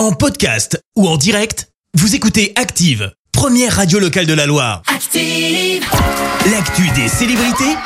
En podcast ou en direct, vous écoutez Active, première radio locale de la Loire. Active. L'actu des célébrités,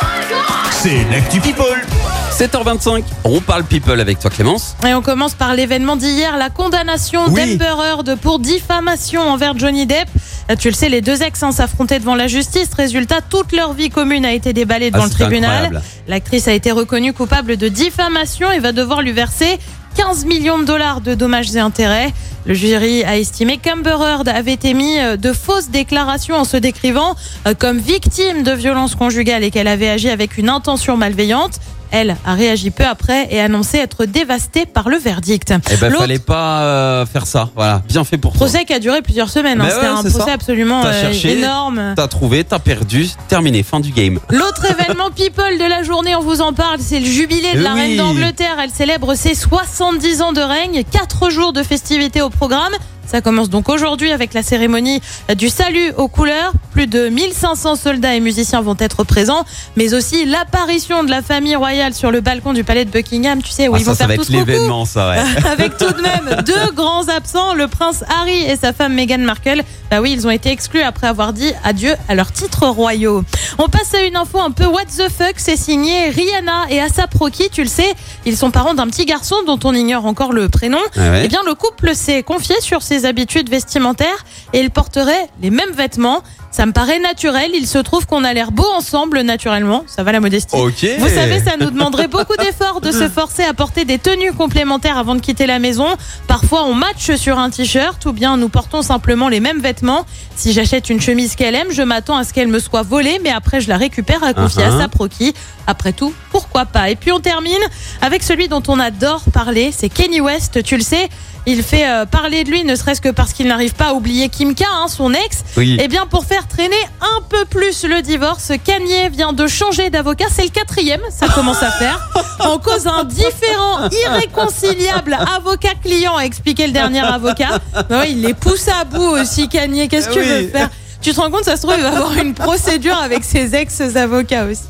c'est l'actu People. 7h25, on parle people avec toi Clémence. Et on commence par l'événement d'hier, la condamnation Oui. d'Amber Heard pour diffamation envers Johnny Depp. Euh, Tu le sais, les deux ex hein, s'affrontaient devant la justice. Résultat, toute leur vie commune a été déballée devant Ah, le c'est tribunal. L'actrice a été reconnue coupable de diffamation et va devoir lui verser 15 millions de dollars de dommages et intérêts. Le jury a estimé qu'Amber Heard avait émis euh, de fausses déclarations en se décrivant euh, comme victime de violences conjugales et qu'elle avait agi avec une intention malveillante. Elle a réagi peu après et annoncé être dévastée par le verdict. Eh ben fallait pas euh, faire ça. Voilà, bien fait pour toi. procès qui a duré plusieurs semaines. hein. C'était ouais, un procès ça. absolument euh, cherché. énorme. T'as trouvé, t'as perdu, terminé, fin du game. L'autre événement people de la journée, on vous en parle, c'est le jubilé de la reine d'Angleterre. Elle célèbre ses 70 ans de règne, 4 jours de festivités au programme. Ça commence donc aujourd'hui avec la cérémonie du salut aux couleurs. Plus de 1500 soldats et musiciens vont être présents, mais aussi l'apparition de la famille royale sur le balcon du palais de Buckingham. Tu sais où Ah, ils ça, vont ça faire tous l'événement, ça, ouais. Avec tout de même deux grands absents, le prince Harry et sa femme Meghan Markle. Bah oui, ils ont été exclus après avoir dit adieu à leurs titres royaux. On passe à une info un peu what the fuck, c'est signé Rihanna et Asap Rocky, tu le sais, ils sont parents d'un petit garçon dont on ignore encore le prénom. Ah ouais. Eh bien, le couple s'est confié sur ses habitudes vestimentaires et ils porteraient les mêmes vêtements. Ça me paraît naturel, il se trouve qu'on a l'air beau ensemble naturellement, ça va la modestie. Vous savez, ça nous demanderait beaucoup d'efforts de se forcer à porter des tenues complémentaires avant de quitter la maison. Parfois, on matche sur un t-shirt ou bien nous portons simplement les mêmes vêtements. Si j'achète une chemise qu'elle aime, je m'attends à ce qu'elle me soit volée, mais après, je la récupère à confier Uh-huh. à sa proqui. Après tout, pourquoi pas? Et puis, on termine avec celui dont on adore parler, c'est Kenny West, tu le sais. Il fait euh, parler de lui, ne serait-ce que parce qu'il n'arrive pas à oublier Kim K, hein, son ex. Oui. Eh bien, pour faire traîner un peu plus le divorce, Kanye vient de changer d'avocat. C'est le quatrième, ça commence à faire. En cause un différent irréconciliable avocat-client, a expliqué le dernier avocat. Non, il les pousse à bout aussi, Kanye. Qu'est-ce que tu veux faire? Tu te rends compte, ça se trouve, il va avoir une procédure avec ses ex-avocats aussi.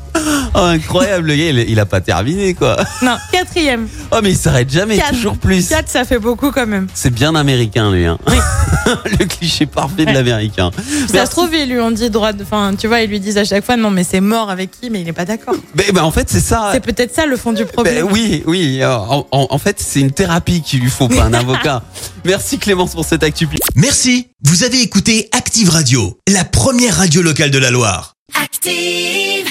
Oh, incroyable, le gars, il, il a pas terminé, quoi. Non, quatrième. Oh, mais il s'arrête jamais, Quatre. toujours plus. Quatre, ça fait beaucoup quand même. C'est bien américain, lui. Hein. le cliché parfait de l'américain. Ça se trouve, ils lui ont dit droit de. Enfin, tu vois, ils lui disent à chaque fois, non, mais c'est mort avec qui, mais il n'est pas d'accord. Mais, ben, en fait, c'est ça. C'est peut-être ça le fond du Ben problème. oui, oui. en fait, c'est une thérapie qu'il lui faut, pas un avocat. Merci Clémence pour cette actu. Merci, vous avez écouté Active Radio, la première radio locale de la Loire. Active.